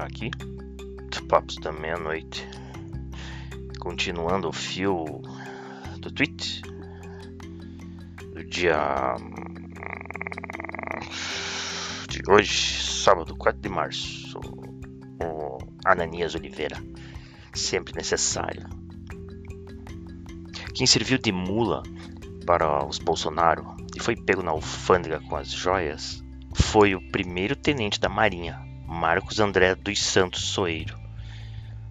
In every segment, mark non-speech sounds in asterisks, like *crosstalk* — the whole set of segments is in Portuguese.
já aqui. Os papos da meia-noite. Continuando o fio do tweet do dia de hoje, sábado 4 de março. O Ananias Oliveira, sempre necessário. Quem serviu de mula para os Bolsonaro e foi pego na alfândega com as joias foi o primeiro tenente da Marinha, Marcos André dos Santos Soeiro.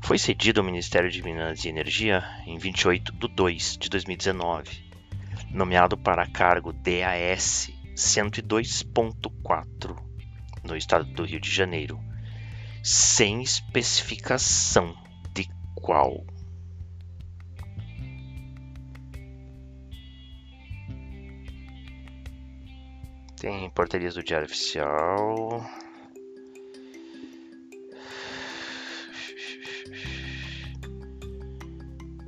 Foi cedido ao Ministério de Minas e Energia em 28 de 2 de 2019, nomeado para cargo DAS 102.4 no estado do Rio de Janeiro, sem especificação de qual. Tem portarias do Diário Oficial.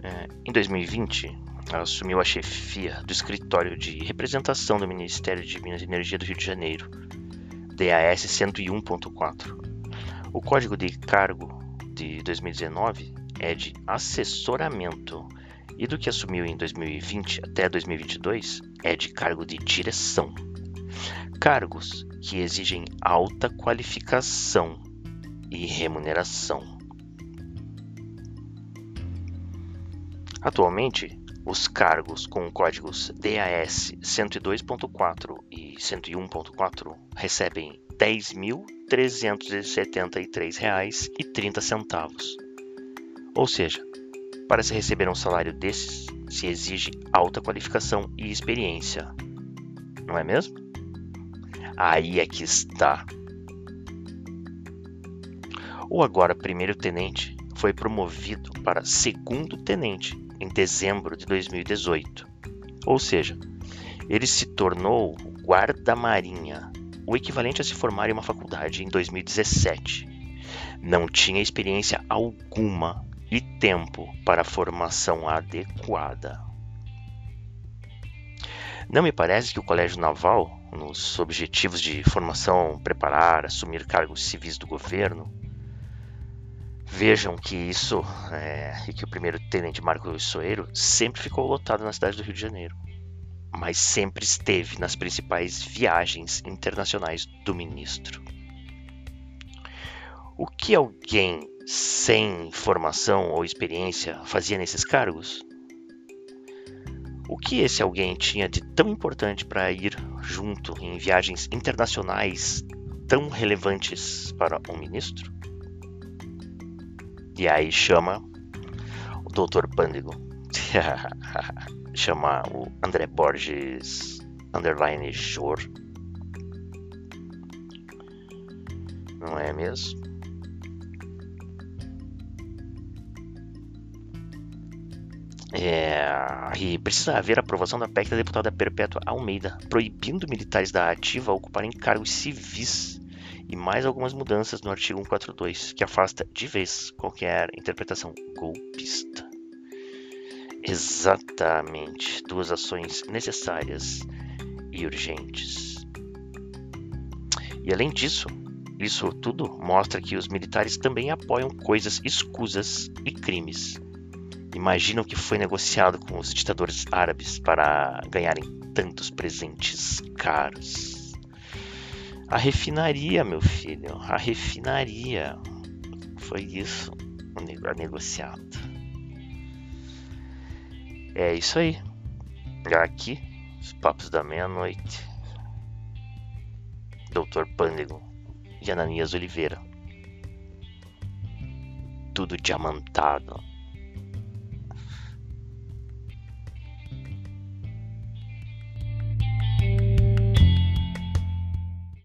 É, em 2020, assumiu a chefia do escritório de representação do Ministério de Minas e Energia do Rio de Janeiro, DAS 101.4. O código de cargo de 2019 é de assessoramento e do que assumiu em 2020 até 2022 é de cargo de direção cargos que exigem alta qualificação e remuneração. Atualmente, os cargos com códigos DAS 102.4 e 101.4 recebem R$ 10.373,30. Ou seja, para se receber um salário desses, se exige alta qualificação e experiência. Não é mesmo? Aí é que está. O agora primeiro-tenente foi promovido para segundo-tenente em dezembro de 2018. Ou seja, ele se tornou guarda-marinha, o equivalente a se formar em uma faculdade em 2017. Não tinha experiência alguma e tempo para formação adequada. Não me parece que o Colégio Naval, nos objetivos de formação, preparar, assumir cargos civis do governo, vejam que isso é, e que o primeiro tenente Marco Soeiro sempre ficou lotado na cidade do Rio de Janeiro, mas sempre esteve nas principais viagens internacionais do ministro. O que alguém sem formação ou experiência fazia nesses cargos? O que esse alguém tinha de tão importante para ir junto em viagens internacionais tão relevantes para um ministro? E aí chama o Dr. Pândego. *laughs* chama o André Borges underline Jor. Não é mesmo? É, e precisa haver aprovação da PEC da deputada Perpétua Almeida, proibindo militares da ativa ocuparem cargos civis e mais algumas mudanças no artigo 142, que afasta de vez qualquer interpretação golpista. Exatamente, duas ações necessárias e urgentes. E além disso, isso tudo mostra que os militares também apoiam coisas escusas e crimes Imagina o que foi negociado com os ditadores árabes para ganharem tantos presentes caros. A refinaria, meu filho, a refinaria. Foi isso a negociado. É isso aí. Aqui, os papos da meia-noite. Doutor Pândego e Ananias Oliveira. Tudo diamantado.